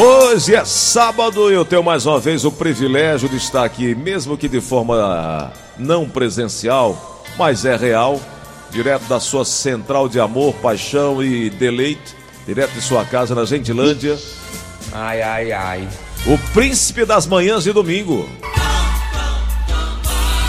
Hoje é sábado e eu tenho mais uma vez o privilégio de estar aqui, mesmo que de forma não presencial, mas é real, direto da sua central de amor, paixão e deleite, direto de sua casa na Gentilândia. Ai, ai, ai. O príncipe das manhãs de domingo.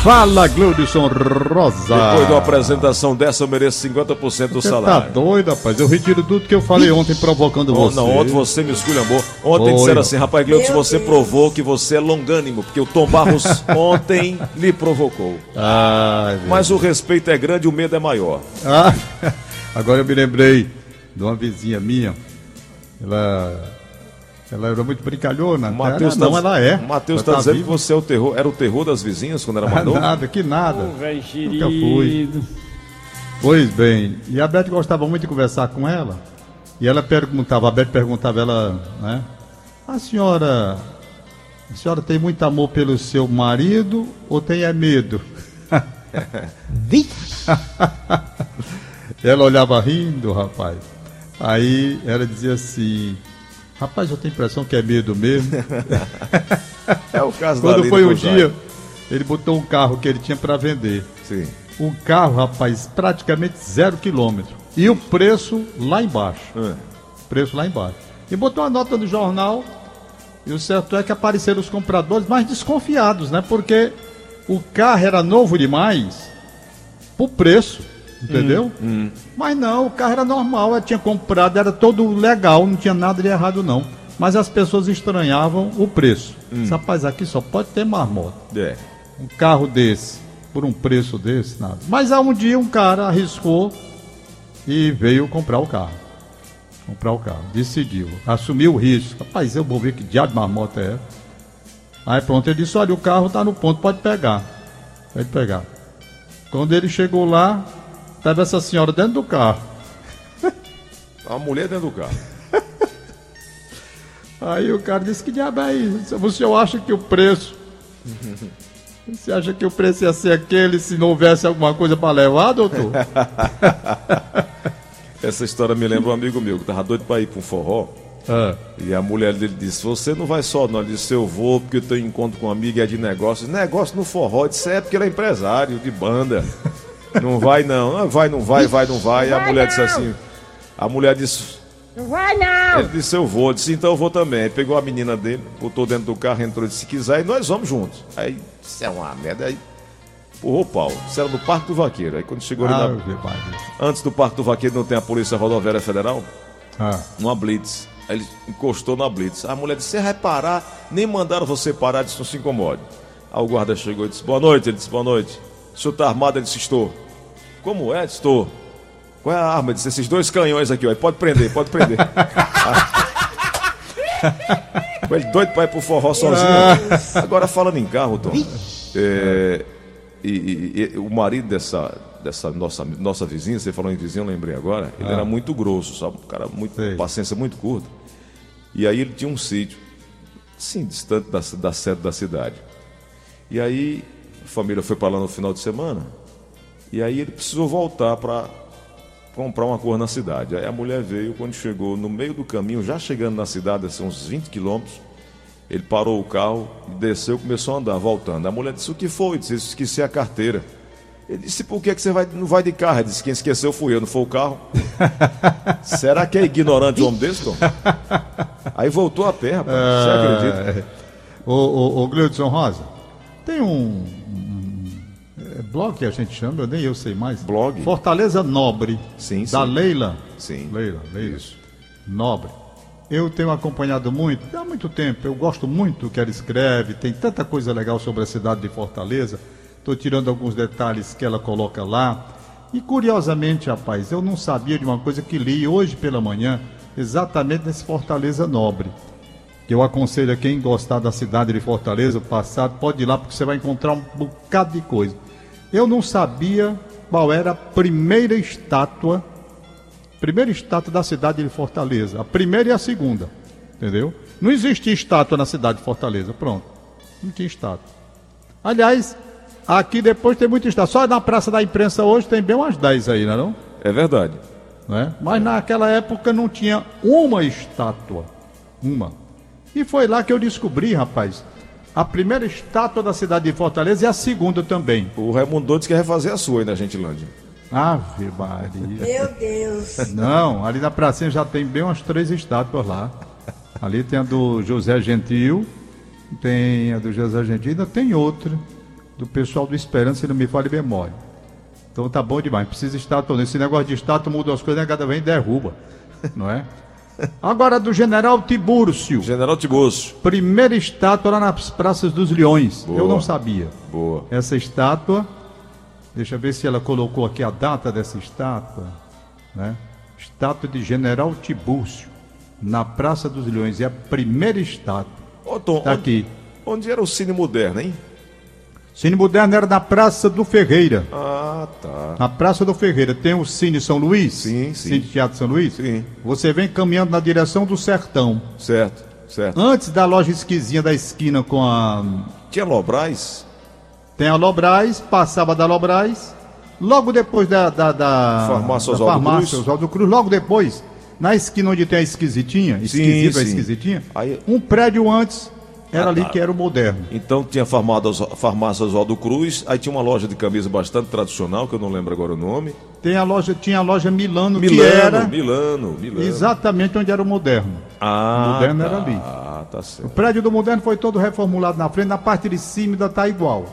Fala, Gleudson Rosa. Depois de uma apresentação dessa, eu mereço 50% do Você tá salário. doido, rapaz? Eu retiro tudo que eu falei ontem provocando Oh, você. não, ontem você me esculhambou. Ontem Foi. disseram assim, rapaz, Gleudson, você provou que você é longânimo, porque o Tom Barros ontem lhe provocou. Meu Mas o respeito é grande e o medo é maior. Ah, agora eu me lembrei de uma vizinha minha. Ela, ela era muito brincalhona. O Matheus Ela- tá, não, ela é. O Matheus está dizendo viva. que você é o terror, era o terror das vizinhas quando era mais novo. Nada, que nada. Velho Nunca fui. Pois bem, e a Beth gostava muito de conversar com ela. E ela perguntava, a Beth perguntava ela, né? A senhora, a senhora tem muito amor pelo seu marido ou tem é medo? ela olhava rindo, rapaz. Aí ela dizia assim, rapaz, eu tenho a impressão que é medo mesmo. É o caso da Quando foi um dia, ele botou um carro que ele tinha para vender. Sim. Um carro, rapaz, praticamente zero quilômetro. E o preço lá embaixo. É. Preço lá embaixo. E botou uma nota no jornal. E o certo é que apareceram os compradores mais desconfiados, né? Porque o carro era novo demais por preço, entendeu? Mas não, o carro era normal, eu tinha comprado, era todo legal, não tinha nada de errado não. Mas as pessoas estranhavam o preço. Esse Rapaz, aqui só pode ter marmota É. um carro desse, por um preço desse, nada. Mas há um dia um cara arriscou e veio comprar o carro. Comprar o carro, decidiu, assumiu o risco. Rapaz, eu vou ver que diabo de marmota é. Aí pronto, ele disse, olha, o carro está no ponto, pode pegar. Pode pegar. Quando ele chegou lá, estava essa senhora dentro do carro. A mulher dentro do carro. Aí o cara disse, que diabo é isso? O senhor acha que o preço... Você acha que o preço ia ser aquele se não houvesse alguma coisa para levar, doutor? Essa história me lembra um amigo meu que tava doido para ir para um forró. Ah. E a mulher dele disse: Você não vai só, não. Ele disse: Eu vou porque eu tenho encontro com um amigo e é de negócios. Negócio no forró. Eu disse: É porque ele é empresário de banda. Não vai, não. Ah, Vai, não vai, vai, não vai. E a mulher disse assim: A mulher disse: Não vai não! Ele disse, eu vou. Eu disse, então eu vou também. Aí pegou a menina dele, botou dentro do carro, entrou e disse, se quiser, e nós vamos juntos. Aí, isso é uma merda. Aí, empurrou o pau. Isso era no Parque do Vaqueiro. Aí quando chegou ali Ah, na- Ave Maria. Antes do Parque do Vaqueiro não tem a Polícia Rodoviária Federal? Ah. Numa blitz. Aí ele encostou na blitz. A mulher disse, você vai parar? Nem mandaram você parar, disse, não se incomode. Aí o guarda chegou e disse, boa noite. Ele disse, boa noite. O senhor tá armado? Ele disse, estou. Como é? Estou. Qual é a arma? Ele disse, esses dois canhões aqui, ó. Pode prender, pode prender. Ele doido pra ir pro forró sozinho. Agora falando em carro, Tom. é, e, e- e o marido dessa, dessa nossa, nossa vizinha, você falou em vizinha, eu lembrei agora, ele era muito grosso, sabe? Um cara muito, Sei. paciência muito curta. E aí ele tinha um sítio, sim, distante da, da sede da cidade. E aí família foi para lá no final de semana, e aí ele precisou voltar para comprar uma coisa na cidade. Aí a mulher veio, quando chegou no meio do caminho, já chegando na cidade, assim, uns 20 quilômetros, ele parou o carro desceu e começou a andar, voltando. A mulher disse, o que foi? Disse, "Eu esqueci a carteira. Ele disse, por que, que você vai, não vai de carro? Ele disse, quem esqueceu fui eu, não foi o carro. Será que é ignorante um homem desse, Tom? Aí voltou a pé, rapaz. Você acredita? Ô, ô, ô Gleudson Rosa, tem um, blog que a gente chama, eu nem eu sei mais. Blog? Fortaleza Nobre. Sim, Da sim. Leila. Sim. Leila, Leila. Nobre. Eu tenho acompanhado muito, há muito tempo, eu gosto muito do que ela escreve, tem tanta coisa legal sobre a cidade de Fortaleza. Estou tirando alguns detalhes que ela coloca lá. E curiosamente, rapaz, eu não sabia de uma coisa que li hoje pela manhã, exatamente nesse Fortaleza Nobre eu aconselho a quem gostar da cidade de Fortaleza, o passado, pode ir lá porque você vai encontrar um bocado de coisa. Eu não sabia qual era a primeira estátua, primeira estátua da cidade de Fortaleza, a primeira e a segunda, entendeu? Não existia estátua na cidade de Fortaleza, pronto. Não tinha estátua. Aliás, aqui depois tem muita estátua. Só na Praça da Imprensa hoje tem bem umas 10 aí, não é não? É verdade. né? Mas naquela época não tinha uma estátua. Uma. E foi lá que eu descobri, rapaz, a primeira estátua da cidade de Fortaleza e a segunda também. O Raimundo disse que quer fazer a sua aí na Gentilândia. Ave Maria. Meu Deus. Não, ali na pracinha já tem bem umas três estátuas lá. Ali tem a do José Gentil, tem a do José Gentil, ainda tem outra do pessoal do Esperança, se não me fale memória. Então tá bom demais, precisa estátua. Nesse negócio de estátua muda as coisas, né? cada vez derruba, não é? Agora do General Tibúrcio. General Tibúrcio. Primeira estátua lá nas Praças dos Leões. Boa. Eu não sabia. Boa. Essa estátua, deixa eu ver se ela colocou aqui a data dessa estátua, né? Estátua de General Tibúrcio, na Praça dos Leões. É a primeira estátua. Ô, Tom, Tá onde, aqui. onde era o Cine Moderno, hein? Cine Moderno era na Praça do Ferreira. Ah, tá. Na Praça do Ferreira tem o Cine São Luís? Sim, sim. Cine Teatro São Luís? Sim. Você vem caminhando na direção do Sertão. Certo, certo. Antes da loja esquisinha da esquina com a. Tinha Lobrais? Tem a Lobrais, passava da Lobrais. Logo depois da. da, da Farmácia Oswaldo farmácia Cruz. Oswaldo Cruz. Logo depois, na esquina onde tem a esquisitinha, esquisita, a sim. esquisitinha, Aí- um prédio antes era Ah, ali tá. que era o moderno. Então tinha farmácia, farmácia Oswaldo Cruz, aí tinha uma loja de camisa bastante tradicional, que eu não lembro agora o nome. Tem a loja, tinha a loja Milano, Milano, que era Milano, Milano. exatamente onde era o moderno. Ah, Moderno tá. era ali. Ah, tá O certo. prédio do Moderno foi todo reformulado na frente, na parte de cima ainda está igual.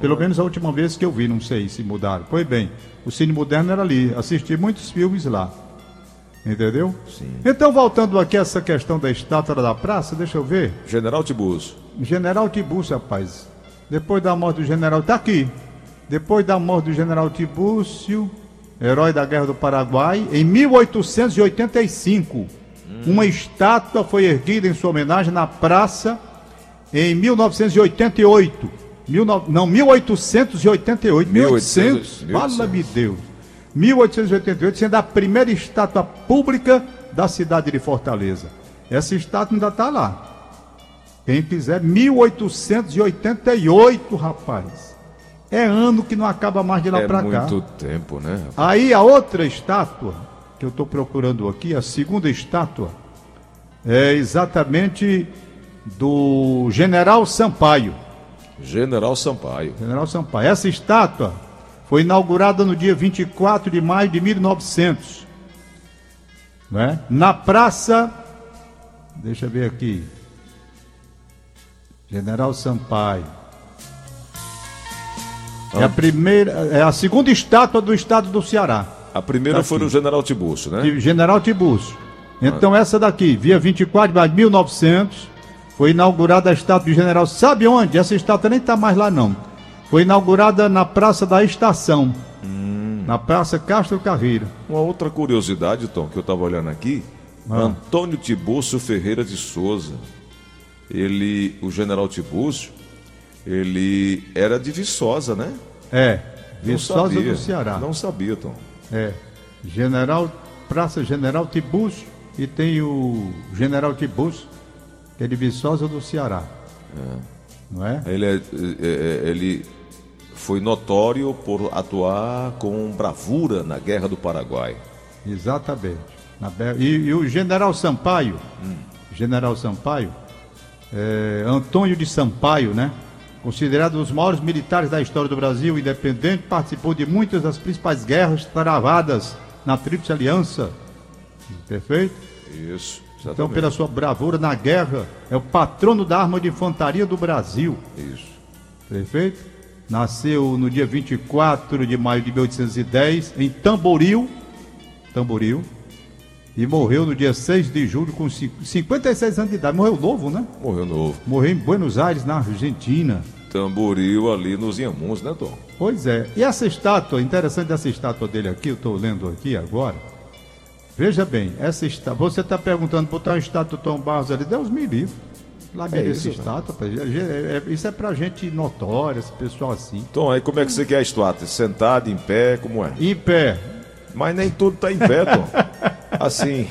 Pelo Uhum. menos a última vez que eu vi, não sei se mudaram. Pois bem, o Cine Moderno era ali, assisti muitos filmes lá. Entendeu? Sim. Então, voltando aqui a essa questão da estátua da praça, deixa eu ver. General Tibúrcio. General Tibúrcio, rapaz. Depois da morte do general. Tá aqui. Depois da morte do general Tibúrcio, herói da Guerra do Paraguai, em 1885, uma estátua foi erguida em sua homenagem na praça em 1988. Mil Não, 1888. 1800. 1800. Fala-me Deus. 1888, sendo a primeira estátua pública da cidade de Fortaleza. Essa estátua ainda está lá. Quem quiser, 1888, rapaz. É ano que não acaba mais de lá é pra cá. muito tempo, né? rapaz? Aí a outra estátua, que eu estou procurando aqui, a segunda estátua, é exatamente do General Sampaio. General Sampaio. General Sampaio. Essa estátua foi inaugurada no dia 24 de maio de 1900. Né? Na praça. Deixa eu ver aqui. General Sampaio. É a primeira, é a segunda estátua do estado do Ceará, A primeira Tá foi aqui. no General Tibúrcio, né? de General Tibúrcio. Então essa daqui, dia 24 de maio de 1900, foi inaugurada a estátua do General. Sabe onde? Essa estátua nem está mais lá não. Foi inaugurada na Praça da Estação, na Praça Castro Carreira. Uma outra curiosidade, Tom, que eu estava olhando aqui. Ah. Antônio Tibúrcio Ferreira de Souza. Ele, o General Tibúrcio, ele era de Viçosa, né? É, Viçosa do Ceará. Não sabia, Tom. É, General, Praça General Tibúrcio e tem o General Tibúrcio, que é de Viçosa do Ceará. Não é? Ele, é- é- é- ele foi notório por atuar com bravura na Guerra do Paraguai. Exatamente. E, e o General Sampaio, General Sampaio, é, Antônio de Sampaio, né? Considerado um dos maiores militares da história do Brasil, independente, participou de muitas das principais guerras travadas na Tríplice Aliança. Perfeito? Isso, Então, exatamente. pela sua bravura na guerra, é o patrono da arma de infantaria do Brasil. Isso. Perfeito? Nasceu no dia 24 de maio de 1810 em Tamboril, Tamboril, e morreu no dia 6 de julho com cin- 56 anos de idade. Morreu novo, né? Morreu novo. Morreu em Buenos Aires, na Argentina. Tamboril ali nos Inhamuns, né, Tom? Pois é. E essa estátua, interessante essa estátua dele aqui, eu estou lendo aqui agora. Veja bem, essa estátua. Você está perguntando botar uma estátua do Tom Barros ali, Deus me livre. Lá É essa né? estátua, rapaz. É- é- isso é pra gente notória, esse pessoal assim. Tom, aí como é que você quer a estátua? Sentado, em pé, como é? Em pé, Mas nem tudo tá em pé, Tom. Assim.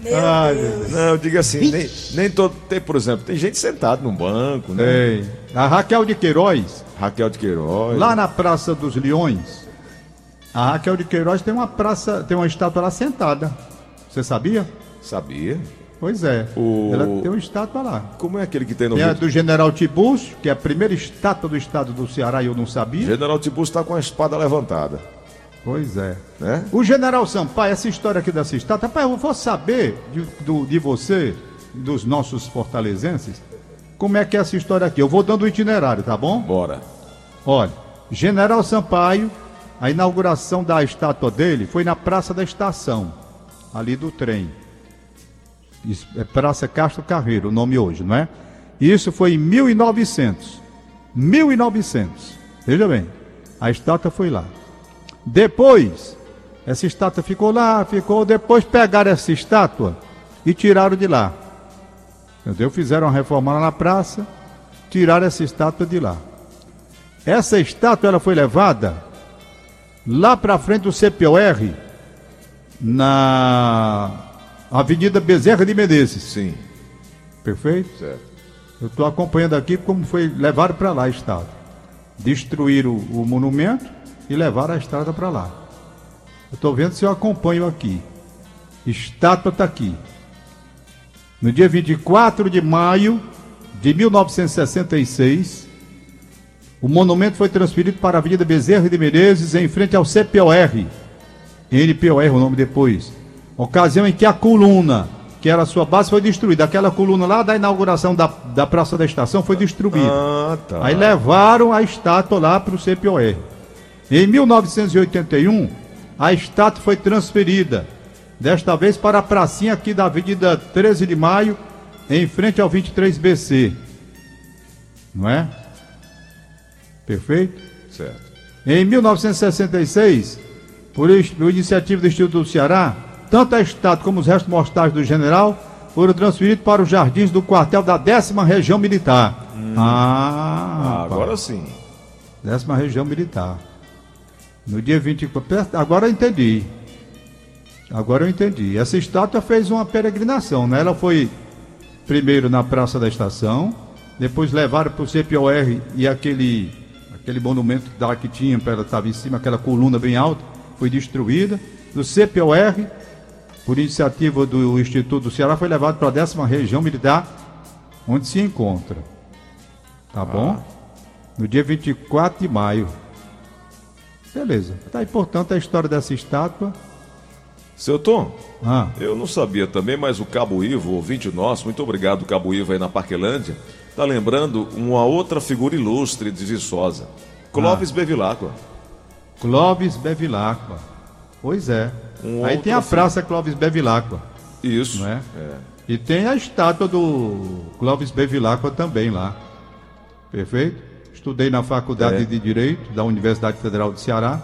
Meu Ai, Deus. Não, eu digo assim, nem, nem todo. Tem, por exemplo, tem gente sentada num banco, né? Tem. A Raquel de Queiroz, Raquel de Queiroz. lá na Praça dos Leões, a Raquel de Queiroz tem uma praça, tem uma estátua lá sentada. Você sabia? Sabia? Pois é. O- Ela tem uma estátua lá. Como é aquele que tem no Tem Rio? do General Tibúrcio, que é a primeira estátua do estado do Ceará e eu não sabia. General Tiburcio está com a espada levantada, Pois é. né? O General Sampaio, essa história aqui dessa estátua, rapaz, eu vou saber de, do- de você, dos nossos fortalezenses, como é que é essa história aqui. Eu vou dando o itinerário, tá bom? Bora. Olha, General Sampaio, a inauguração da estátua dele foi na Praça da Estação, ali do trem. É Praça Castro Carreiro, o nome hoje, não é? Isso foi em 1900. 1900. Veja bem, a estátua foi lá. Depois, essa estátua ficou lá, ficou. Depois pegaram essa estátua e tiraram de lá. Entendeu? Fizeram uma reforma lá na praça, tiraram essa estátua de lá. Essa estátua ela foi levada lá para frente do CPOR, na Avenida Bezerra de Menezes. Sim, Perfeito? certo. Eu estou acompanhando aqui como foi levaram para lá a estátua. Destruíram o, o monumento e levaram a estrada para lá. Eu estou vendo se eu acompanho aqui. Estátua está aqui. No dia 24 de maio de 1966, o monumento foi transferido para a Avenida Bezerra de Menezes, em frente ao CPOR. NPOR, o nome depois. Ocasião em que a coluna, que era a sua base, foi destruída. Aquela coluna lá da inauguração da, da Praça da Estação foi destruída. Ah, tá. Aí levaram a estátua lá para o CPOR. Em 1981, a estátua foi transferida, desta vez para a pracinha aqui da Avenida 13 de Maio, em frente ao 23BC. Não é? Perfeito? Certo. Em 1966, por, iniciativa do Instituto do Ceará, tanto a estátua como os restos mortais do general foram transferidos para os jardins do quartel da décima região militar. Ah, Ah, rapaz. agora sim. Décima região militar. No dia 24. Agora eu entendi. Agora eu entendi. Essa estátua fez uma peregrinação, né? Ela foi primeiro na Praça da Estação, depois levaram para o CPOR e aquele, aquele monumento que tinha, ela estava em cima, aquela coluna bem alta, foi destruída. Do CPOR, por iniciativa do Instituto do Ceará, foi levado para a décima região militar, onde se encontra. Tá bom? No dia 24 de maio. Beleza. Tá aí, portanto, a história dessa estátua. Seu Tom, Ah, eu não sabia também, mas o Cabo Ivo, ouvinte nosso, muito obrigado, Cabo Ivo aí na Parquelândia, tá lembrando uma outra figura ilustre de Viçosa. Clóvis Bevilacqua. Clóvis Bevilacqua. Pois é. Um aí tem a filho. Praça Clóvis Bevilacqua, Isso. não é? É. E tem a estátua do Clóvis Bevilacqua também lá. Perfeito? Estudei na Faculdade É. de Direito da Universidade Federal do Ceará,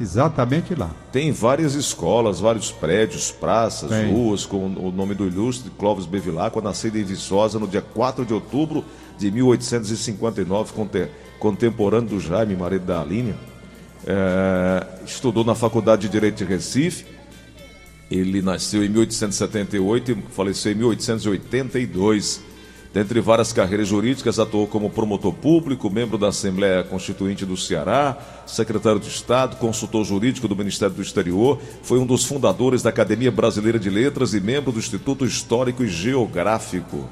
exatamente lá. Tem várias escolas, vários prédios, praças, Tem. ruas com o nome do ilustre Clóvis Bevilacqua, nascido em Viçosa no dia 4 de outubro de 1859, conte- contemporâneo do Jaime, marido da Aline. É, estudou na Faculdade de Direito de Recife. Ele nasceu em 1878 e faleceu em 1882. Dentre várias carreiras jurídicas, atuou como promotor público, membro da Assembleia Constituinte do Ceará, secretário de Estado, consultor jurídico do Ministério do Exterior, foi um dos fundadores da Academia Brasileira de Letras e membro do Instituto Histórico e Geográfico.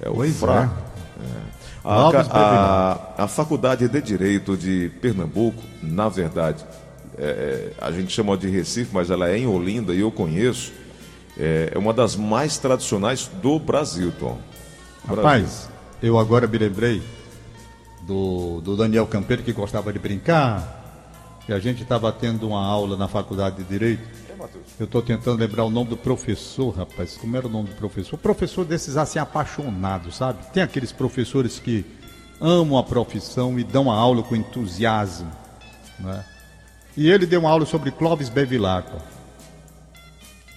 É o Pois FRA. é. A, a- a Faculdade de Direito de Pernambuco, na verdade, é, a gente chama de Recife, mas ela é em Olinda e eu conheço, é, é uma das mais tradicionais do Brasil, Tom. Brasil. Rapaz, eu agora me lembrei do, do Daniel Campeiro que gostava de brincar. E a gente estava tendo uma aula na faculdade de Direito. Eu estou tentando lembrar o nome do professor, rapaz. Como era o nome do professor? Professor desses assim apaixonados, sabe? Tem aqueles professores que amam a profissão e dão a aula com entusiasmo. Né? E ele deu uma aula sobre Clóvis Bevilacqua.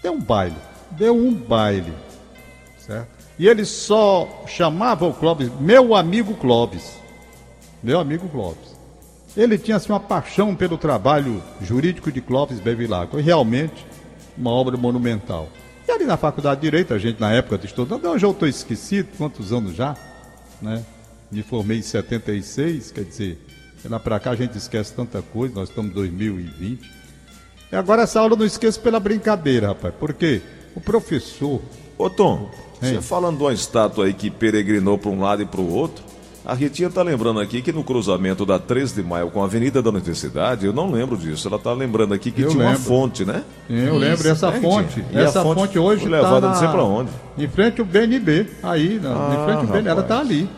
Deu um baile. Deu um baile. Certo? E ele só chamava o Clóvis, meu amigo Clóvis. Meu amigo Clóvis. Ele tinha assim, uma paixão pelo trabalho jurídico de Clóvis Bevilacqua. Realmente, uma obra monumental. E ali na Faculdade de Direito, a gente na época estudando, hoje eu estou esquecido, quantos anos já, né? Me formei em 76, quer dizer, lá para cá a gente esquece tanta coisa, nós estamos em 2020. E agora essa aula eu não esqueço pela brincadeira, rapaz, porque o professor, Ô Tom, Hein? você falando de uma estátua aí que peregrinou para um lado e para o outro, a Ritinha tá lembrando aqui que no cruzamento da 13 de maio com a Avenida da Universidade, eu não lembro disso. Ela tá lembrando aqui que Eu tinha uma lembro. fonte, né? Eu lembro essa né, fonte. E Essa fonte fonte, hoje foi levada tá não sei na- pra onde. Em frente ao BNB, aí, na, Ah, em frente ao BNB, ela rapaz. tá ali.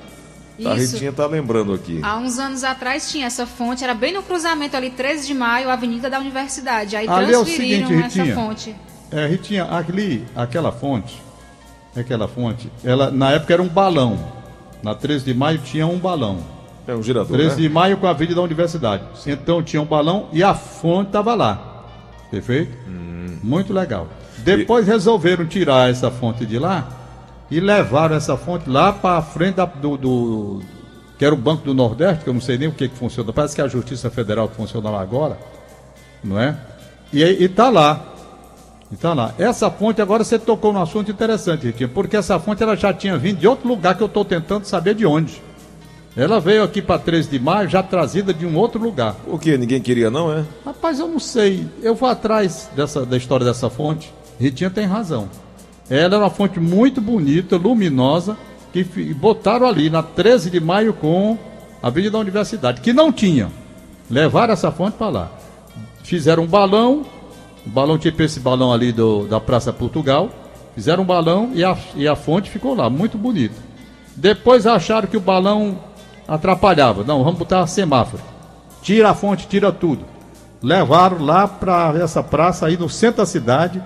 A Isso. Ritinha tá lembrando aqui. Há uns anos atrás tinha essa fonte, era bem no cruzamento ali, 13 de maio, Avenida da Universidade. Aí Ali é o transferiram seguinte, essa Ritinha. fonte. É, Ritinha, ali, aquela fonte, aquela fonte, ela na época era um balão. Na 13 de maio tinha um balão. É um girador, 13 né? de maio com a Avenida da Universidade. Então tinha um balão e a fonte estava lá. Perfeito? Hum. Muito legal. Depois resolveram tirar essa fonte de lá e levaram essa fonte lá para a frente da- do, do- que era o Banco do Nordeste, que eu não sei nem o que, que funciona. Parece que é a Justiça Federal que funciona lá agora, não é? E aí- e tá lá. E tá lá. Essa fonte, agora você tocou num assunto interessante, Ritinha, porque essa fonte ela já tinha vindo de outro lugar que eu estou tentando saber de onde. Ela veio aqui para 13 de maio, já trazida de um outro lugar. O que? Ninguém queria, não, é? Rapaz, eu não sei. Eu vou atrás dessa, da história dessa fonte. Ritinha tem razão. Ela é uma fonte muito bonita, luminosa, que botaram ali na 13 de maio com a Avenida da Universidade, que não tinha. Levaram essa fonte para lá. Fizeram um balão, um balão tipo esse balão ali do, da Praça Portugal. Fizeram um balão e a, e a fonte ficou lá, muito bonita. Depois acharam que o balão atrapalhava. Não, vamos botar semáforo. Tira a fonte, tira tudo. Levaram lá para essa praça aí no centro da cidade,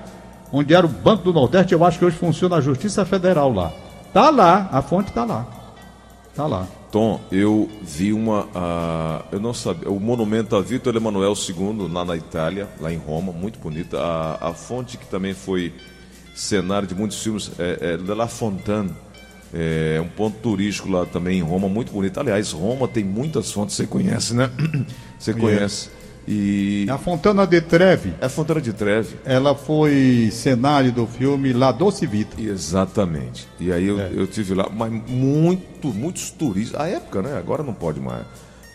onde era o Banco do Nordeste. Eu acho que hoje funciona a Justiça Federal lá. Tá lá, a fonte tá lá. Tá lá. Tom, eu vi uma. ah, eu não sabia. O monumento a Vitor Emanuel II, lá na Itália, lá em Roma, muito bonita. A, a fonte que também foi cenário de muitos filmes é, é La Fontaine. É um ponto turístico lá também em Roma, muito bonito. Aliás, Roma tem muitas fontes, você conhece, né? Você conhece. E. A Fontana de Treve, É a Fontana de Treve. ela foi cenário do filme La Doce Vita. Exatamente. E aí eu, É. eu tive lá, mas muito, muitos turistas. A época, né? Agora não pode mais.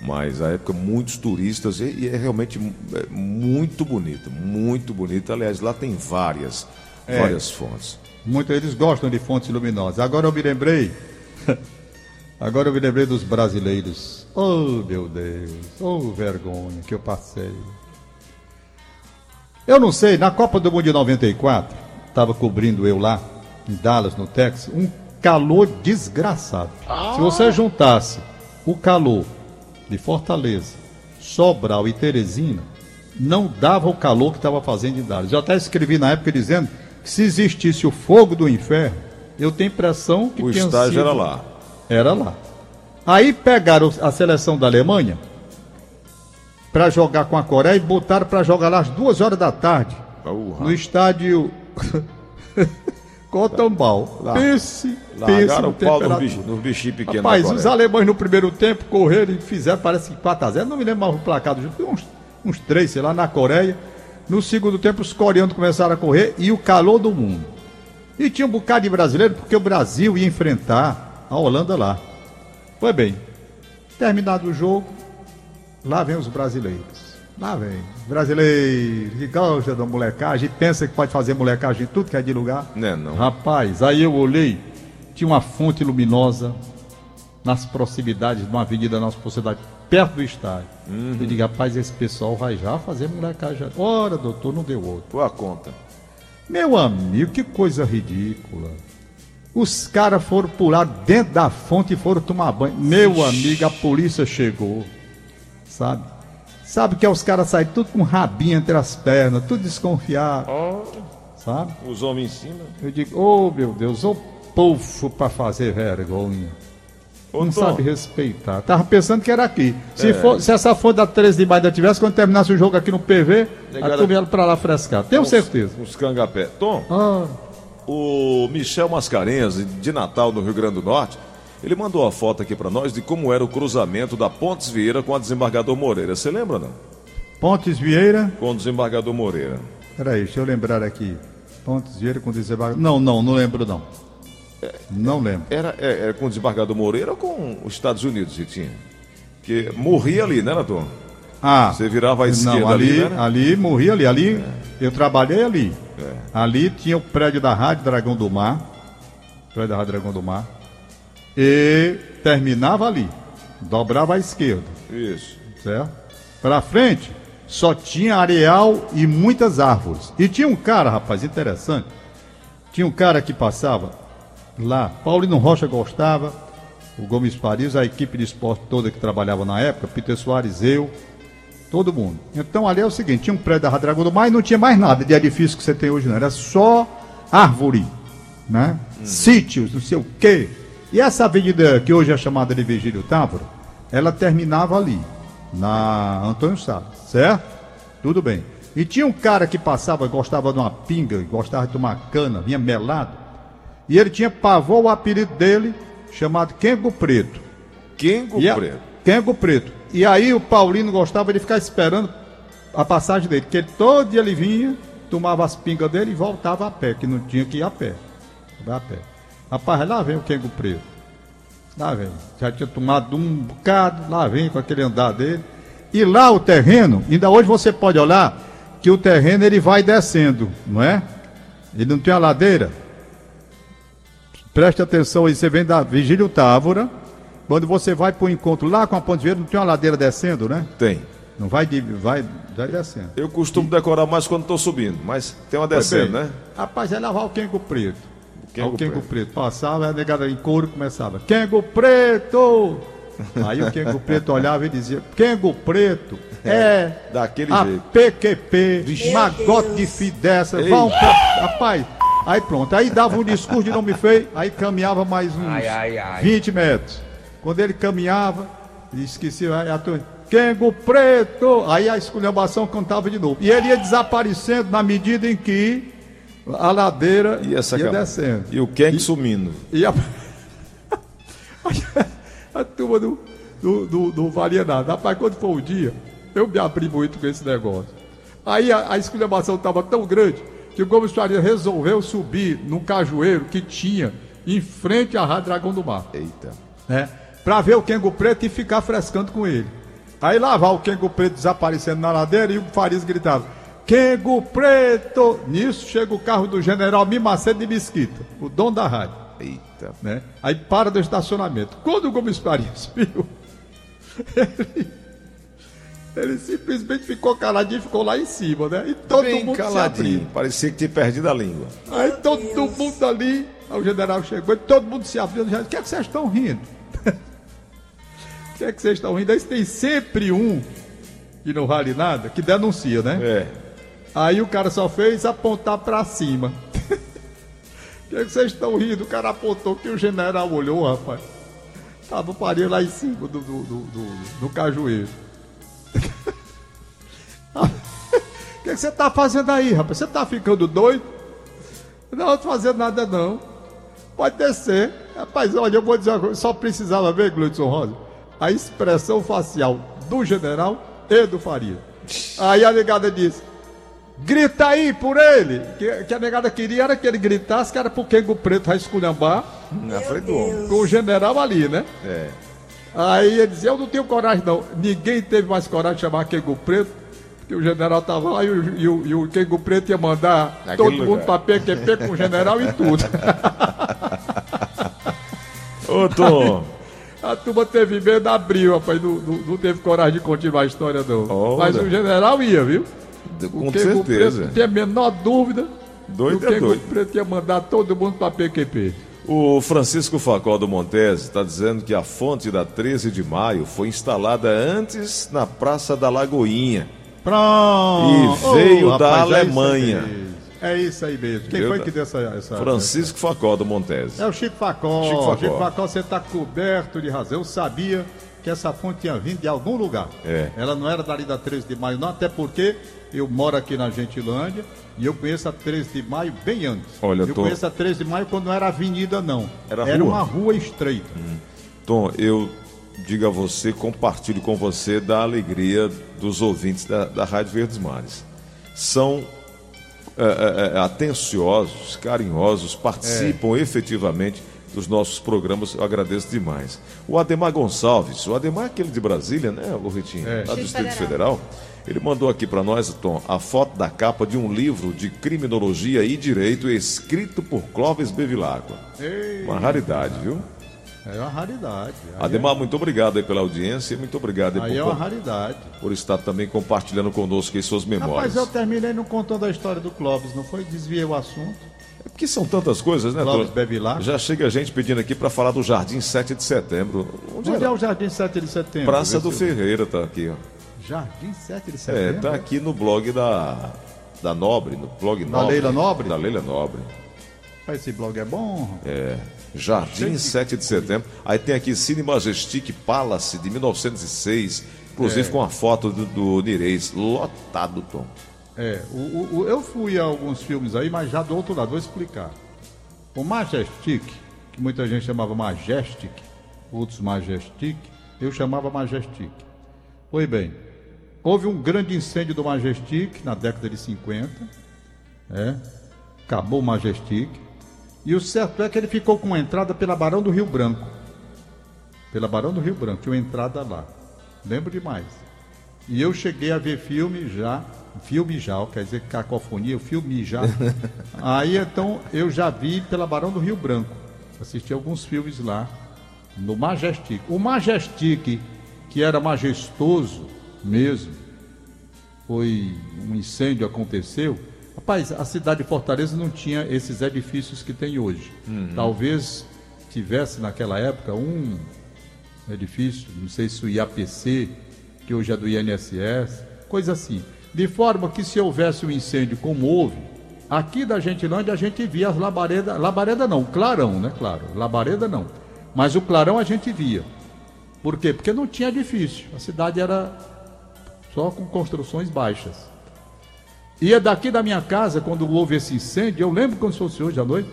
Mas a época, muitos turistas. E, e é realmente é, muito bonita. Muito bonita. Aliás, lá tem várias, É. várias fontes. Muitos eles gostam de fontes luminosas. Agora eu me lembrei. Agora eu me lembrei dos brasileiros. Oh, meu Deus. Oh, vergonha que eu passei. Eu não sei, na Copa do Mundo de 94, estava cobrindo eu lá, em Dallas, no Texas, um calor desgraçado. Se você juntasse o calor de Fortaleza, Sobral e Teresina, não dava o calor que estava fazendo em Dallas. Eu até escrevi na época dizendo que se existisse o fogo do inferno, eu tenho impressão que O estágio sido- era lá. Era lá. Aí pegaram a seleção da Alemanha para jogar com a Coreia e botaram para jogar lá às duas horas da tarde no estádio Cotombal. Lá- Pense, pense no o pau nos temperatura. bichos nos bichinhos pequenos. Rapaz, os alemães no primeiro tempo correram e fizeram, parece que 4x0, não me lembro mais o placar do jogo, uns, uns 3, sei lá, na Coreia. No segundo tempo, os coreanos começaram a correr e o calor do mundo. E tinha um bocado de brasileiro, porque o Brasil ia enfrentar a Holanda lá. Foi bem. Terminado o jogo, lá vem os brasileiros. Lá vem. Brasileiro que gosta da molecagem, pensa que pode fazer molecagem em tudo que é de lugar. Né, não. Rapaz, aí eu olhei, tinha uma fonte luminosa nas proximidades de uma avenida da nossa cidade, perto do estádio. Eu digo, rapaz, esse pessoal vai já fazer molecagem. Ora, doutor, não deu outro. Tua conta. Meu amigo, que coisa ridícula. Os caras foram pular dentro da fonte e foram tomar banho. Meu amigo, a polícia chegou. Sabe? Sabe que é os caras saem tudo com rabinho entre as pernas, tudo desconfiado. Sabe? Os homens em cima. Eu digo, oh meu Deus, ô povo pra fazer vergonha. Ô, Não Tom, sabe respeitar. Tava pensando que era aqui. Se, É. for, se essa fonte da 13 de maio tivesse, quando terminasse o jogo aqui no PV, Negada- a turma ia pra lá frescar. Tenho uns- certeza. Uns cangapé. Tom, Ah, O Michel Mascarenhas, de Natal, no Rio Grande do Norte, ele mandou uma foto aqui pra nós de como era o cruzamento da Pontes Vieira com a desembargador Moreira. Você lembra, não? Pontes Vieira. Com o desembargador Moreira. Peraí, deixa eu lembrar aqui. Pontes Vieira com desembargador. Não, não, não lembro não. Não lembro. Era, é- era com o desembargador Moreira ou com os Estados Unidos, Ritinho? Que morria ali, né, Tom? Ah, Você virava à esquerda não, ali, ali, né? ali, morri ali. Ali, eu trabalhei ali. É. Ali tinha o prédio da Rádio Dragão do Mar. Prédio da Rádio Dragão do Mar. E terminava ali. Dobrava à esquerda, Isso. certo? Pra frente, só tinha areal e muitas árvores. E tinha um cara, rapaz, interessante. Tinha um cara que passava lá. Paulino Rocha gostava. O Gomes Paris, a equipe de esporte toda que trabalhava na época, Peter Soares, eu, todo mundo. Então ali é o seguinte, tinha um prédio da Rádio Dragão do Mar e não tinha mais nada de edifício que você tem hoje não, era só árvore, né? Sítios, não sei o quê. E essa avenida que hoje é chamada de Virgílio Távora, ela terminava ali, na Antônio Salles, certo? Tudo bem. E tinha um cara que passava, gostava de uma pinga, gostava de tomar cana, vinha melado. E ele tinha pavor o apelido dele, chamado Kengo Preto. Kengo E Preto. Kengo Preto. E aí o Paulino gostava de ficar esperando a passagem dele, porque todo dia ele vinha, tomava as pingas dele e voltava a pé, que não tinha que ir a pé. Vai a pé. Rapaz, lá vem o Kengo Preto. Lá vem. Já tinha tomado um bocado, lá vem com aquele andar dele. E lá o terreno, ainda hoje você pode olhar que o terreno ele vai descendo, não é? Ele não tem a ladeira. Preste atenção aí, você vem da Vigílio Távora, quando você vai para o encontro lá com a Ponte Verde, não tem uma ladeira descendo, né? Tem. Não vai, de, vai, vai descendo. Eu costumo decorar mais quando estou subindo, mas tem uma descendo, Bem, né? Rapaz, é lavar o Kengo Preto. Kengo o Kengo Preto. preto. Passava, a negada em couro começava. Kengo Preto! Aí o Kengo Preto olhava e dizia: Kengo Preto é. daquele a jeito. PQP, Meu magote de fidessa. Vão pra... Rapaz, aí pronto. Aí dava um discurso de nome feio, aí caminhava mais uns Ai, ai, ai. 20 metros. Quando ele caminhava, esqueci, aí a turma, Kengo Preto! Aí a esculhambação cantava de novo. E ele ia desaparecendo na medida em que a ladeira ia descendo. E o Kengo sumindo. E a, a turma não, não, não, não valia nada. Rapaz, quando foi o dia, eu me abri muito com esse negócio. Aí a, a esculhambação estava tão grande que o Gomes Faria resolveu subir num cajueiro que tinha em frente à Rádio Dragão do Mar Eita. né? Pra ver o Kengo Preto e ficar frescando com ele. Aí lá vai o Kengo Preto desaparecendo na ladeira e o Farias gritava: Kengo Preto! Nisso chega o carro do general Mimacedo de Mesquita, o dono da rádio, Eita. né? Aí para do estacionamento. Quando o Gomes Farias viu, ele, ele simplesmente ficou caladinho e ficou lá em cima, né? E todo Bem mundo se abriu. caladinho. Parecia que tinha perdido a língua. Aí todo mundo ali, aí o general chegou e todo mundo se abriu. O que é que vocês estão rindo? O que é que vocês estão rindo? Aí tem sempre um que não vale nada, que denuncia, né? É. Aí o cara só fez apontar pra cima. O que é que vocês estão rindo? O cara apontou que o general olhou, rapaz. Tava o parinho lá em cima do, do, do, do, do cajueiro. O que, é que você tá fazendo aí, rapaz? Você tá ficando doido? Não, não tô fazendo nada não. Pode descer. Rapaz, olha, eu vou dizer uma coisa, só precisava ver, Gleudson Rosa, a expressão facial do general e do Faria. Aí a negada disse, grita aí por ele. Que, que a negada queria era que ele gritasse, que era pro Kengo Preto vai esculhambar Na frente do homem. com o general ali, né? É. Aí ele dizia, eu não tenho coragem não. Ninguém teve mais coragem de chamar Kengo Preto, porque o general tava lá e o, e o, e o Kengo Preto ia mandar Naquele todo mundo lugar. pra PQP com o general e tudo. Ô, Tom. A turma teve medo, abriu, rapaz, não, não, não teve coragem de continuar a história não. Olha. Mas o general ia, viu? Com O Preto certeza. não tem a menor dúvida Doido que é o Kengo doido. Preto ia mandar todo mundo pra PQP. O Francisco Facol do Montese está dizendo que a fonte da 13 de maio foi instalada antes na Praça da Lagoinha. Pronto! E veio da rapaz, é Alemanha. aí. É isso aí mesmo. Quem foi que deu essa... essa Francisco Facol do Montese. É o Chico Facó. Chico Facó. Chico Facó, você está coberto de razão. Eu sabia que essa fonte tinha vindo de algum lugar. É. Ela não era dali da 13 de maio, não, até porque eu moro aqui na Gentilândia e eu conheço a 13 de maio bem antes. Olha, eu tô- conheço a 13 de maio quando não era avenida, não. Era rua? Hum. uma rua estreita. Tom, eu digo a você, compartilho com você da alegria dos ouvintes da, da Rádio Verdes Mares. São é, é, é, atenciosos, carinhosos, participam efetivamente dos nossos programas, eu agradeço demais. O Ademar Gonçalves, o Ademar é aquele de Brasília, né, o Ritinho? É. Lá do Distrito Federal. Federal. Ele mandou aqui para nós, Tom, a foto da capa de um livro de criminologia e direito escrito por Clóvis Bevilacqua. Uma raridade, viu? É uma raridade. Aí Ademar, muito obrigado aí pela audiência, muito obrigado é, aí aí é por, uma raridade. por estar também compartilhando conosco aí suas memórias. Rapaz, eu terminei não contando a história do Clóvis, não foi? Desviei o assunto. É porque são tantas coisas, né, Clóvis? Bevilacqua. Já chega gente pedindo aqui para falar do Jardim 7 de setembro. Onde Onde é o Jardim 7 de Setembro? Praça do Ferreira tá aqui, ó. Jardim 7 de É, Setembro? tá aqui no blog da, da Nobre, no blog Da Nobre. Leila Nobre? Da Leila Nobre. Esse blog é bom. É, Jardim 7 de setembro. Aí tem aqui Cine Majestic Palace de 1906, inclusive É. com a foto do, do Nireis, lotado, Tom. É, o, o- eu fui a alguns filmes aí, mas já do outro lado, vou explicar. O Majestic, que muita gente chamava Majestic, outros Majestic, eu chamava Majestic. Pois bem, houve um grande incêndio do Majestic na década de 50, é, acabou o Majestic, e o certo é que ele ficou com uma entrada pela Barão do Rio Branco. Pela Barão do Rio Branco, tinha uma entrada lá. Lembro demais. E eu cheguei a ver filme já, filme já, quer dizer cacofonia, o filme já. Aí então eu já vi pela Barão do Rio Branco. Assisti alguns filmes lá no Majestic. O Majestic, que era majestoso mesmo, foi um incêndio aconteceu. Rapaz, a cidade de Fortaleza não tinha esses edifícios que tem hoje. Talvez tivesse naquela época um edifício, não sei se o IAPC, que hoje é do INSS, coisa assim. De forma que se houvesse um incêndio como houve, aqui da Gentilândia a gente via as labaredas, labareda não, clarão, né, claro, labareda não. Mas o clarão a gente via. Por quê? Porque não tinha edifício, a cidade era só com construções baixas. E é daqui da minha casa, quando houve esse incêndio, eu lembro quando fosse hoje à noite,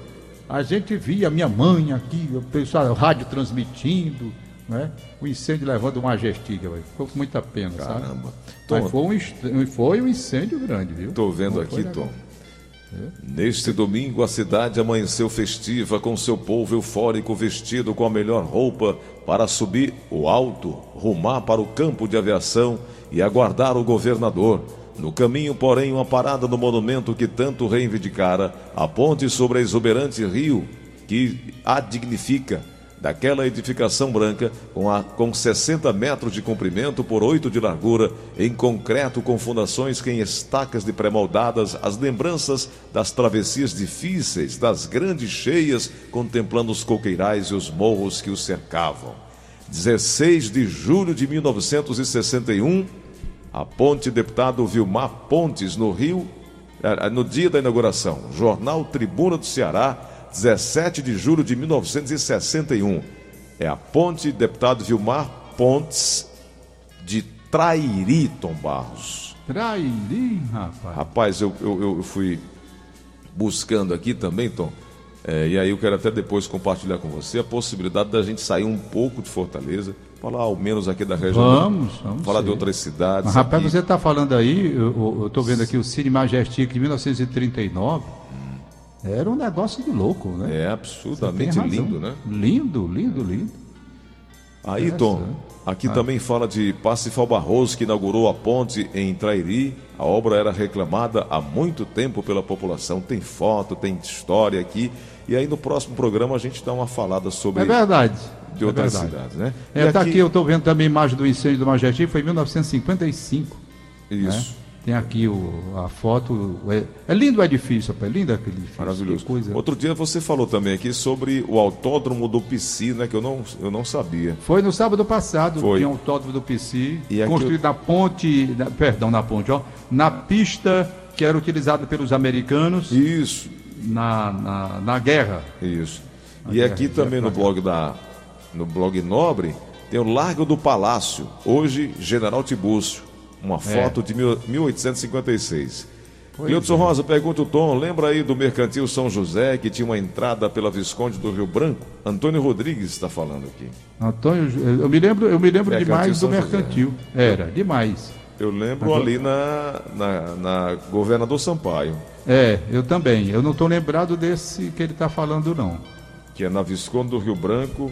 a gente via minha mãe aqui, o pessoal, o rádio transmitindo, né? O incêndio levando uma velho. Ficou com muita pena, sabe? Caramba. Mas foi um, foi um incêndio grande, viu? Tô vendo aqui, legal. Tom. Neste domingo, a cidade amanheceu festiva com seu povo eufórico vestido com a melhor roupa para subir o alto, rumar para o campo de aviação e aguardar o governador. No caminho, porém, uma parada no monumento que tanto reivindicara, a ponte sobre a exuberante rio que a dignifica daquela edificação branca com, a, com 60 metros de comprimento por 8 de largura, em concreto com fundações que em estacas de pré-moldadas as lembranças das travessias difíceis, das grandes cheias, contemplando os coqueirais e os morros que os cercavam. 16 de julho de 1961, a ponte deputado Vilmar Pontes, no Rio, eh, no dia da inauguração. Jornal Tribuna do Ceará, 17 de julho de 1961. É a ponte deputado Vilmar Pontes de Trairi, Tom Barros. Trairi, rapaz. Rapaz, eu, eu, eu fui buscando aqui também, Tom, eh, e aí eu quero até depois compartilhar com você a possibilidade da gente sair um pouco de Fortaleza, falar ao menos aqui da região. Vamos, vamos Falar de sim. outras cidades. Mas, rapaz, aqui. você está falando aí, eu estou vendo aqui o Cine Majestic de 1939. Era um negócio de louco, né? É absurdamente lindo, né? Lindo, lindo, lindo. Aí, Tom, aqui também fala de Pacifal Barroso, que inaugurou a ponte em Trairi. A obra era reclamada há muito tempo pela população. Tem foto, tem história aqui. E aí, no próximo programa, a gente dá uma falada sobre É verdade. de é outras verdade. cidades, né? É, E tá aqui, eu estou vendo também a imagem do incêndio do Majestic, foi em 1955. Isso. né? Tem aqui o, a foto. É, é lindo o edifício, rapaz. Lindo aquele edifício. Maravilhoso. Coisa. Outro dia você falou também aqui sobre o autódromo do PC, né? Que eu não, eu não sabia. Foi no sábado passado, Foi. tinha um autódromo do aqui construído na ponte, na- perdão, na ponte, ó, na pista que era utilizada pelos americanos Isso, na, na, na guerra. isso. E Aqui, aqui também no blog da no blog Nobre tem o Largo do Palácio, hoje General Tibúrcio, uma foto de mil- 1856. Cleudson Rosa pergunta o Tom, lembra aí do Mercantil São José que tinha uma entrada pela Visconde do Rio Branco? Antônio Rodrigues está falando aqui. Antônio, eu me lembro, eu me lembro Mercantil demais do São José. mercantil. Era, demais. Eu lembro ali na, na, na Governador Sampaio, É, eu também. Eu não estou lembrado desse que ele está falando, não. que é na Visconde do Rio Branco,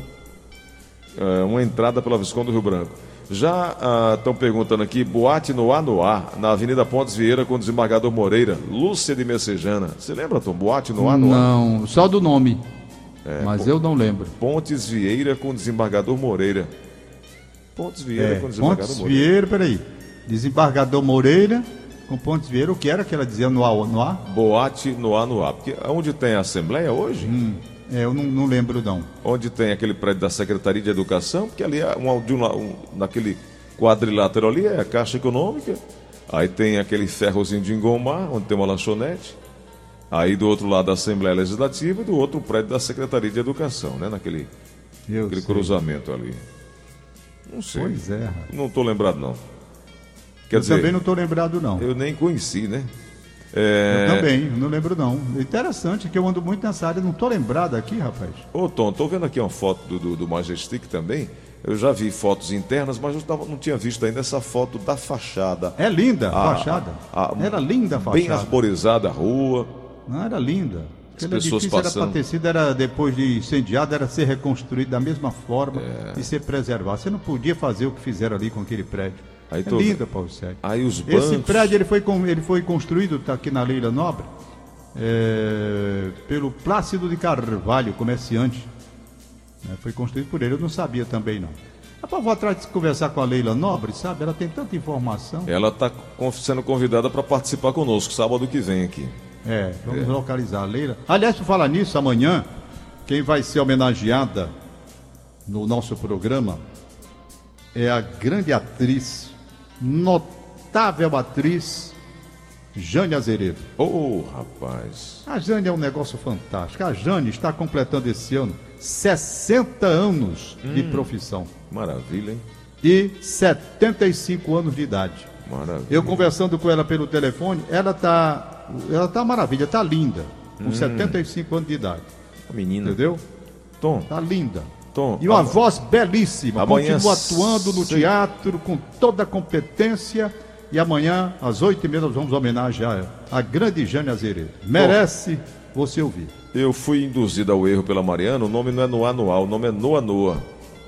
é, uma entrada pela Visconde do Rio Branco. Já estão perguntando aqui, boate no Anoá, na Avenida Pontes Vieira com o desembargador Moreira, Lúcia de Messejana. Você lembra, Tom? Boate no Anoá? Não, só do nome. mas eu não lembro. Pontes Vieira com o desembargador Moreira. Pontes Vieira É, com o desembargador Pontes Moreira. Vieira, peraí. Desembargador Moreira com Pontes Vieira, o que era que ela dizia no ar? No ar? Boate no Anoá. Porque onde tem a Assembleia hoje? É, eu não, não lembro não. onde tem aquele prédio da Secretaria de Educação, porque ali é um, de um, um- naquele quadrilátero ali é a Caixa Econômica, aí tem aquele ferrozinho de engomar, onde tem uma lanchonete, aí do outro lado a Assembleia Legislativa e do outro o prédio da Secretaria de Educação, né? Naquele aquele cruzamento ali. Não sei. Pois é. Não estou lembrado não. Quer eu dizer, também não estou lembrado não. Eu nem conheci, né? É... também, não lembro não. Interessante que eu ando muito nessa área, não estou lembrado aqui, rapaz. Ô Tom, tô vendo aqui uma foto do, do, do Majestic também. Eu já vi fotos internas, mas eu não tinha visto ainda essa foto da fachada. É linda a A- fachada. a- a- era linda a Bem fachada. arborizada a rua. Não, era linda. As Aquele pessoas era passando. ter sido, era depois de incendiado, era ser reconstruído da mesma forma É. e ser preservado. Você não podia fazer o que fizeram ali com aquele prédio. Aí é linda, Paulo Sérgio. Aí os bancos. Esse prédio ele foi, ele foi construído, está aqui na Leila Nobre, é, pelo Plácido de Carvalho, comerciante. né, foi construído por ele, eu não sabia também não. Rapaz, vou atrás de conversar com a Leila Nobre, sabe? Ela tem tanta informação. Ela está sendo convidada para participar conosco sábado que vem aqui. É, vamos localizar a Leila. Aliás, por falar nisso, amanhã, quem vai ser homenageada no nosso programa é a grande atriz, notável atriz, Jane Azeredo. Ô, rapaz. A Jane é um negócio fantástico. A Jane está completando esse ano 60 anos de profissão Maravilha, hein? e 75 anos de idade. Maravilha. Eu conversando com ela pelo telefone, ela tá, ela tá maravilha, tá linda, com 75 anos de idade, A menina. entendeu? Tom, Tá linda. Tom. E uma voz belíssima, Amanhã continua atuando no sei- teatro com toda a competência. E amanhã, às oito e meia, nós vamos homenagear a grande Jane Azeredo. Merece você ouvir. Eu fui induzido ao erro pela Mariana, o nome não é Noa Noa, o nome é Noa Noa.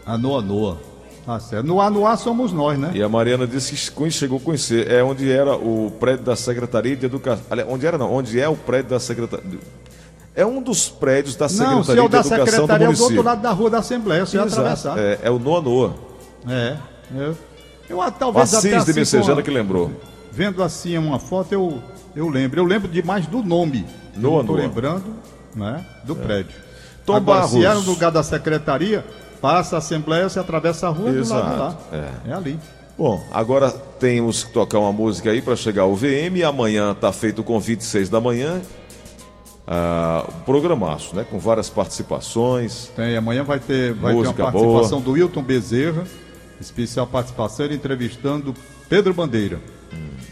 A Noa Noa. Tá certo. No ar, no ar somos nós, né? E a Mariana disse que chegou a conhecer. É onde era o prédio da Secretaria de Educação. Onde era não, onde é o prédio da Secretaria. É um dos prédios da Secretaria Não, se é o de da Educação secretaria, é do o do outro município. lado da rua da Assembleia, vai Exato. atravessar. É, é o Noa Noa. É. Eu, eu ah, O talvez até Assis de assim, Messejana que lembrou. Vendo assim uma foto, eu, eu lembro. Eu lembro demais do nome. Noa eu não tô Noa. lembrando né, do prédio. Tom Agora, Barros. se é no lugar da secretaria, passa a Assembleia, você atravessa a rua do lado lá. Exato, é. é ali. Bom, agora temos que tocar uma música aí para chegar ao VM. Amanhã tá feito o convite, seis da manhã. Um programaço, né? Com várias participações. Tem, amanhã vai ter, vai ter uma participação do Wilton Bezerra, especial participação, ele entrevistando Pedro Bandeira.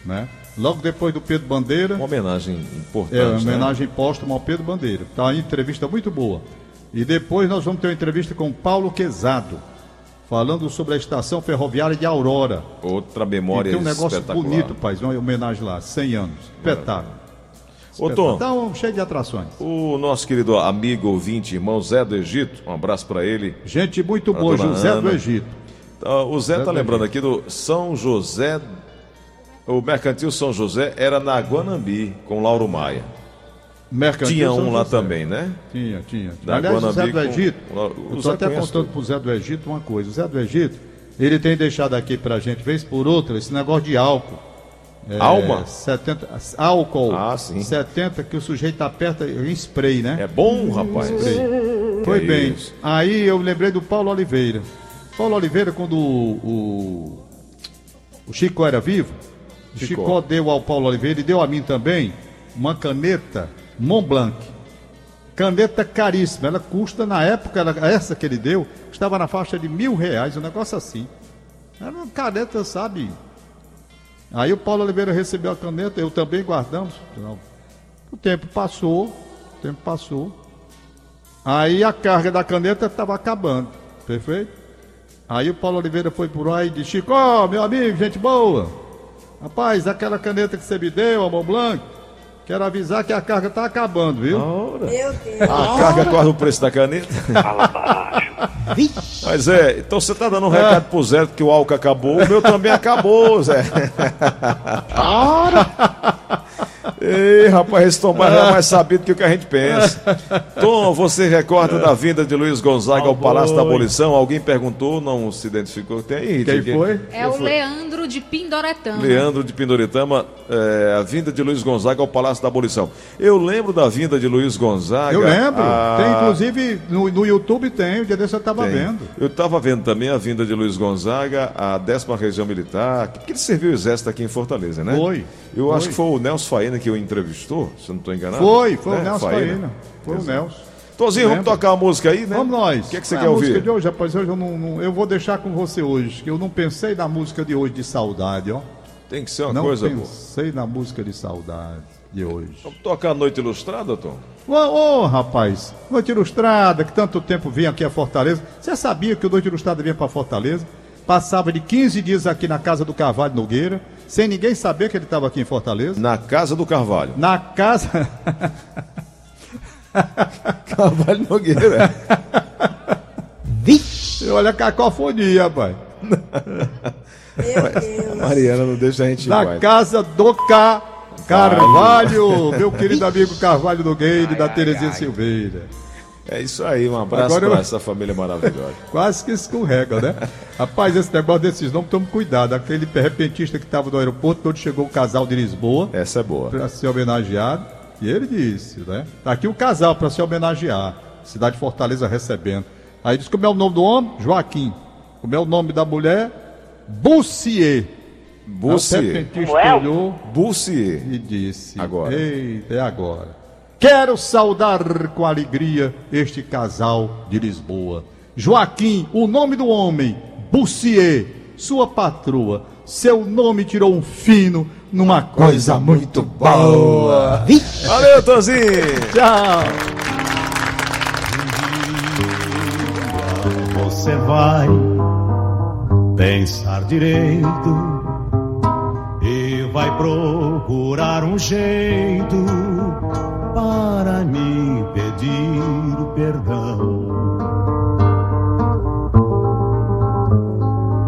Né? Logo depois do Pedro Bandeira, Uma homenagem importante. É, uma né? homenagem póstuma ao Pedro Bandeira. Tá aí, entrevista muito boa. E depois nós vamos ter uma entrevista com Paulo Quezado, falando sobre a estação ferroviária de Aurora. Outra E memória tem um negócio bonito, pai, uma homenagem lá, 100 anos. Espetáculo. Ô, Tom, Então, cheio de atrações. o nosso querido amigo ouvinte, irmão Zé do Egito, um abraço para ele. Gente muito boa, José do Ana. Egito. Ah, o Zé tá do lembrando aqui do São José. O Mercantil São José era na Guanambi, com Lauro Maia. Mercantil Tinha um lá também, né? Tinha, tinha. Da Aliás, o Zé Guanambi do com- Egito, o eu Zé estou até contando tudo. pro Zé do Egito uma coisa. O Zé do Egito, ele tem deixado aqui pra gente, vez por outra, esse negócio de álcool. É, Alma? 70, álcool. Ah, sim. 70 que o sujeito aperta em spray, né? É bom, rapaz. Foi é bem. isso. Aí eu lembrei do Paulo Oliveira. Paulo Oliveira, quando o, o, o Chico era vivo, o Chico. Chico deu ao Paulo Oliveira e deu a mim também uma caneta Montblanc. Caneta caríssima. Ela custa, na época, ela- essa que ele deu, estava na faixa de mil reais, um negócio assim. Era uma caneta, sabe? Aí o Paulo Oliveira recebeu a caneta, eu também guardamos. Não. O tempo passou, o tempo passou. Aí a carga da caneta estava acabando, perfeito? Aí o Paulo Oliveira foi por lá e disse, Chico, ó, meu amigo, gente boa. Rapaz, aquela caneta que você me deu, a Montblanc, quero avisar que a carga está acabando, viu? Meu Deus. A carga corre o preço da caneta. Fala baixo. Mas é, então você tá dando um recado pro Zé que o álcool acabou, o meu também acabou, Zé. Ei, rapaz, esse Tom é mais sabido que o que a gente pensa. Tom, você recorda da vinda de Luiz Gonzaga ao Palácio da Abolição? Alguém perguntou, não se identificou. Tem aí, Quem Quem- foi? É o Leandro de Pindoretama. Leandro de Pindoretama, é, a vinda de Luiz Gonzaga ao Palácio da Abolição. Eu lembro da vinda de Luiz Gonzaga. Eu lembro. a- Tem, inclusive, no, no YouTube tem, o dia desse eu estava Tem. vendo. Eu estava vendo também a vinda de Luiz Gonzaga, a décima região militar, porque ele serviu o exército aqui em Fortaleza, né? Foi. Eu Foi. acho que foi o Nelson Faena que o entrevistou, se não estou enganado. Foi, foi Né? o Nelson Faena. Foi o Nelson. Tozinho, vamos tocar uma música aí, né? Vamos nós. O que, é que você Qual quer a música ouvir? de hoje, rapaz, hoje eu não, não- eu vou deixar com você hoje, que eu não pensei na música de hoje de saudade, ó. Tem que ser uma não coisa boa. pensei na música de saudade de hoje. Vamos tocar a Noite Ilustrada, Tom? Ô, ô, rapaz, Noite Ilustrada, que tanto tempo vinha aqui a Fortaleza. Você sabia que o Noite Ilustrada vinha para Fortaleza? Passava de 15 dias aqui na casa do Carvalho Nogueira, sem ninguém saber que ele estava aqui em Fortaleza. Na Casa do Carvalho. Na casa. Carvalho Nogueira. Olha a cacofonia, rapaz. Deus. Mariana não deixa a gente Na paz. casa do Ca... Carvalho, meu querido amigo Carvalho Nogueira da Terezinha Silveira. É isso aí, um abraço Agora para eu- essa família maravilhosa. Quase que escorrega, né? Rapaz, esse negócio desses nomes, tome cuidado. Aquele repentista que estava no aeroporto, onde chegou o casal de Lisboa Essa é boa. para ser homenageado. E ele disse, né? Tá aqui o casal para ser homenagear. Cidade de Fortaleza recebendo. Aí disse como é o nome do homem? Joaquim. Como é o nome da mulher? Bussier. Aí O Bussier. repentista olhou Bussier. e disse: Agora. Eita, é agora. Quero saudar com alegria este casal de Lisboa. Joaquim, o nome do homem, Bussier, sua patroa. Seu nome tirou um fino numa coisa muito boa. Valeu, Tonzinho! Tchau. Você vai pensar direito vai procurar um jeito para me pedir perdão.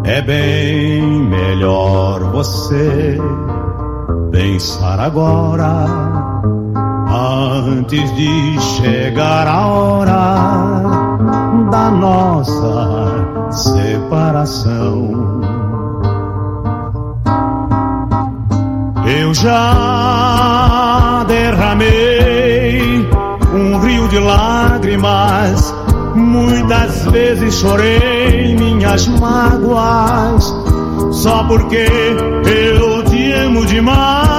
É bem melhor você pensar agora antes de chegar a hora da nossa separação. Eu já derramei um rio de lágrimas, muitas vezes chorei minhas mágoas, só porque eu te amo demais.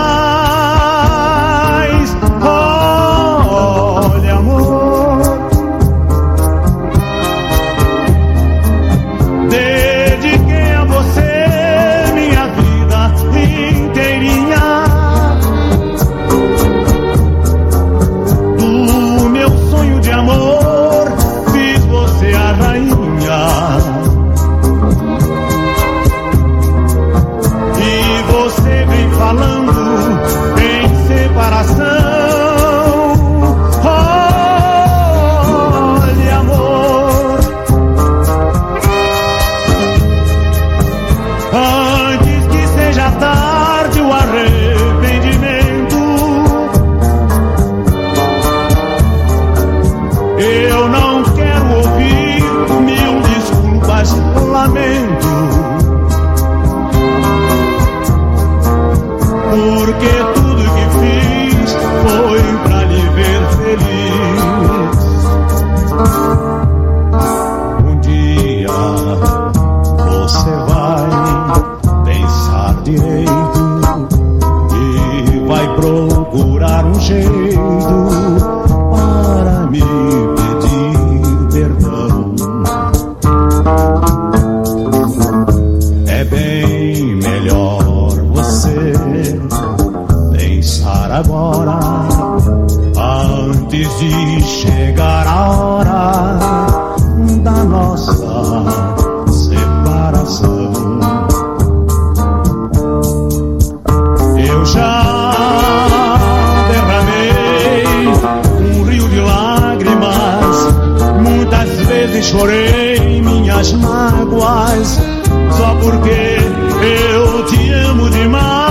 Minhas mágoas só porque eu te amo demais.